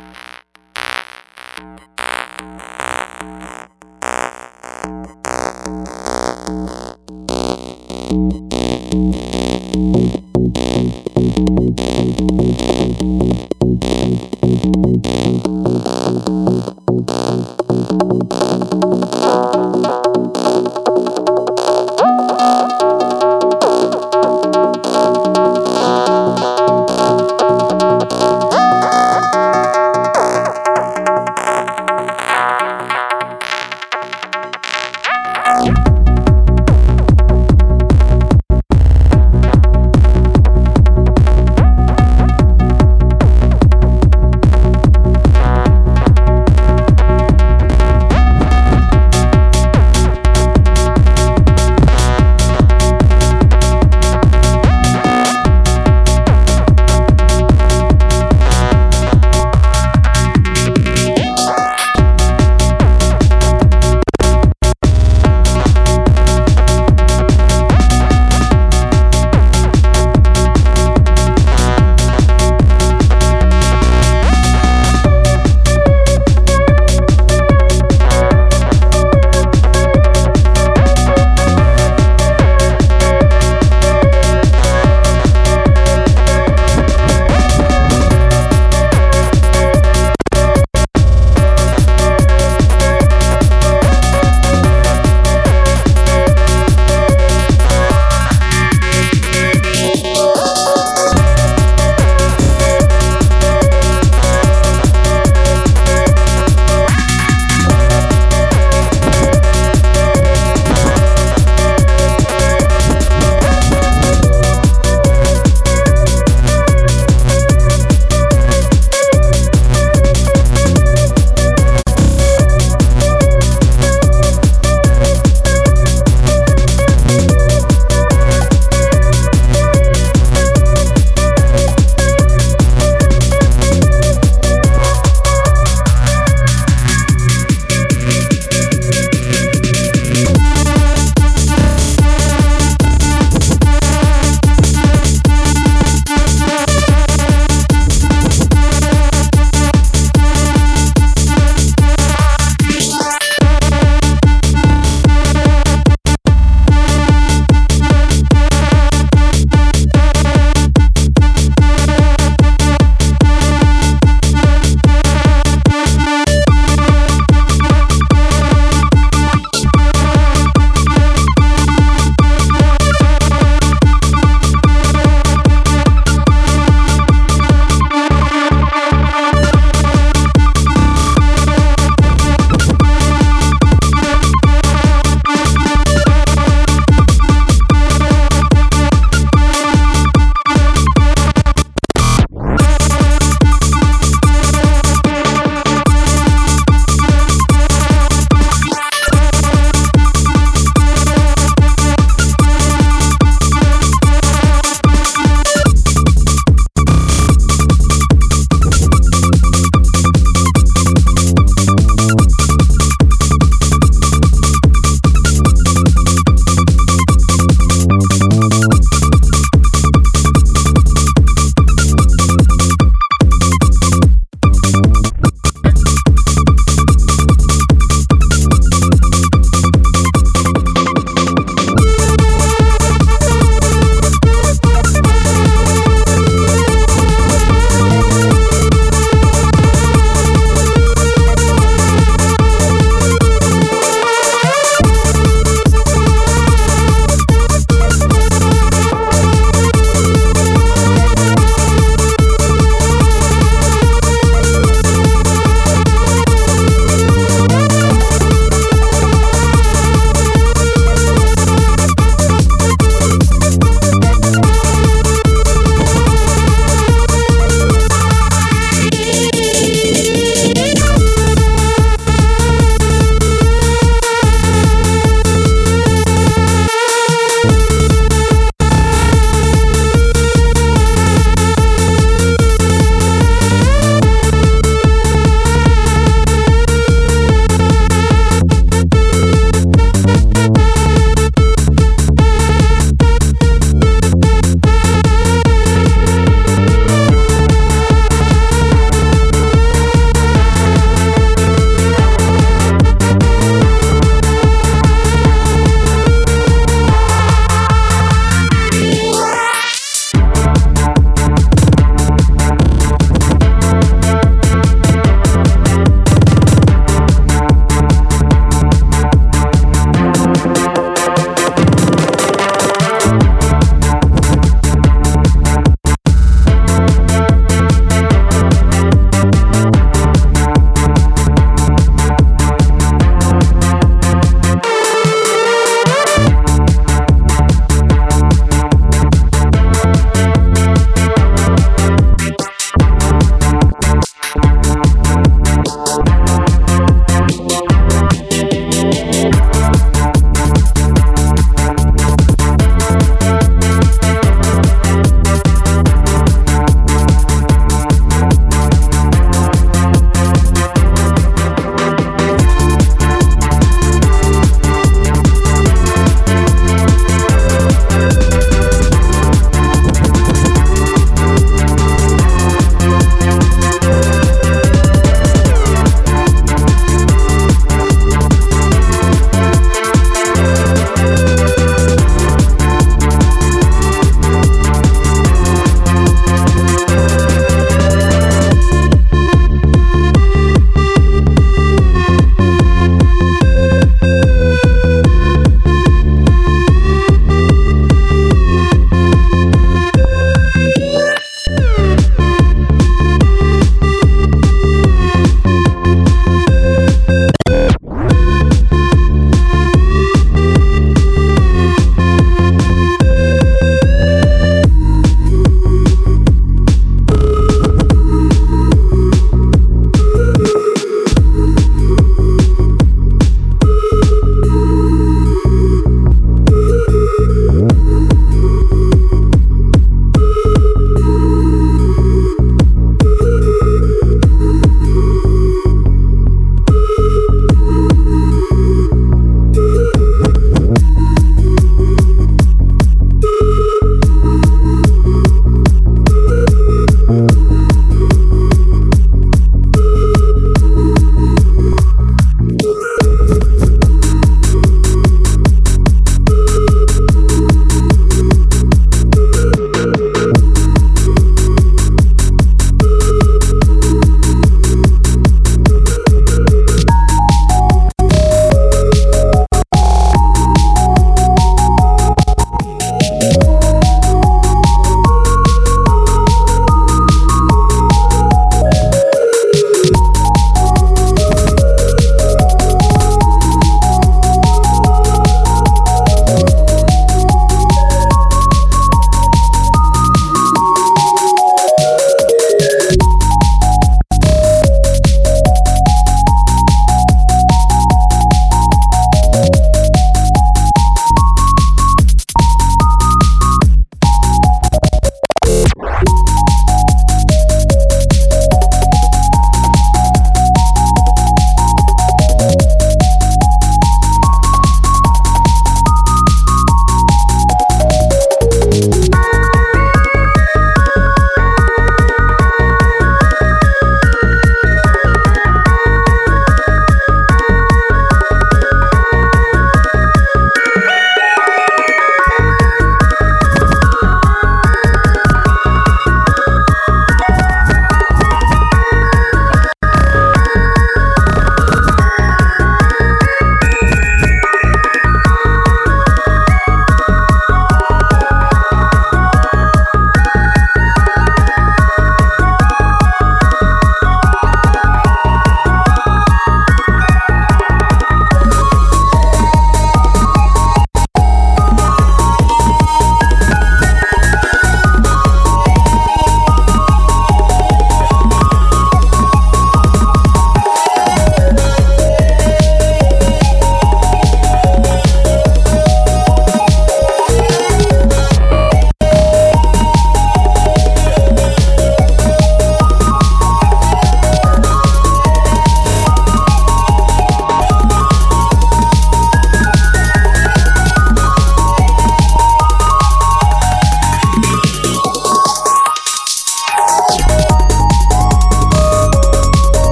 you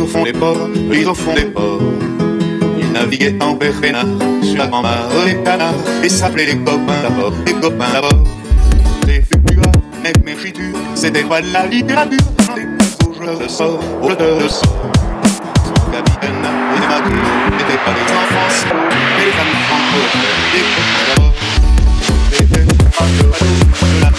au fond des ports, brise au fond des ports. Ils naviguaient en bérénard, sur la grand-mare les canards, et s'appelaient les copains d'abord, les copains d'abord. Des futurs, même écriture, c'était pas de la littérature, des aux de sort, aux joueurs de sort. Capitaine et des matelots n'étaient pas des enfants, mais des femmes en des copains d'abord. Des femmes de la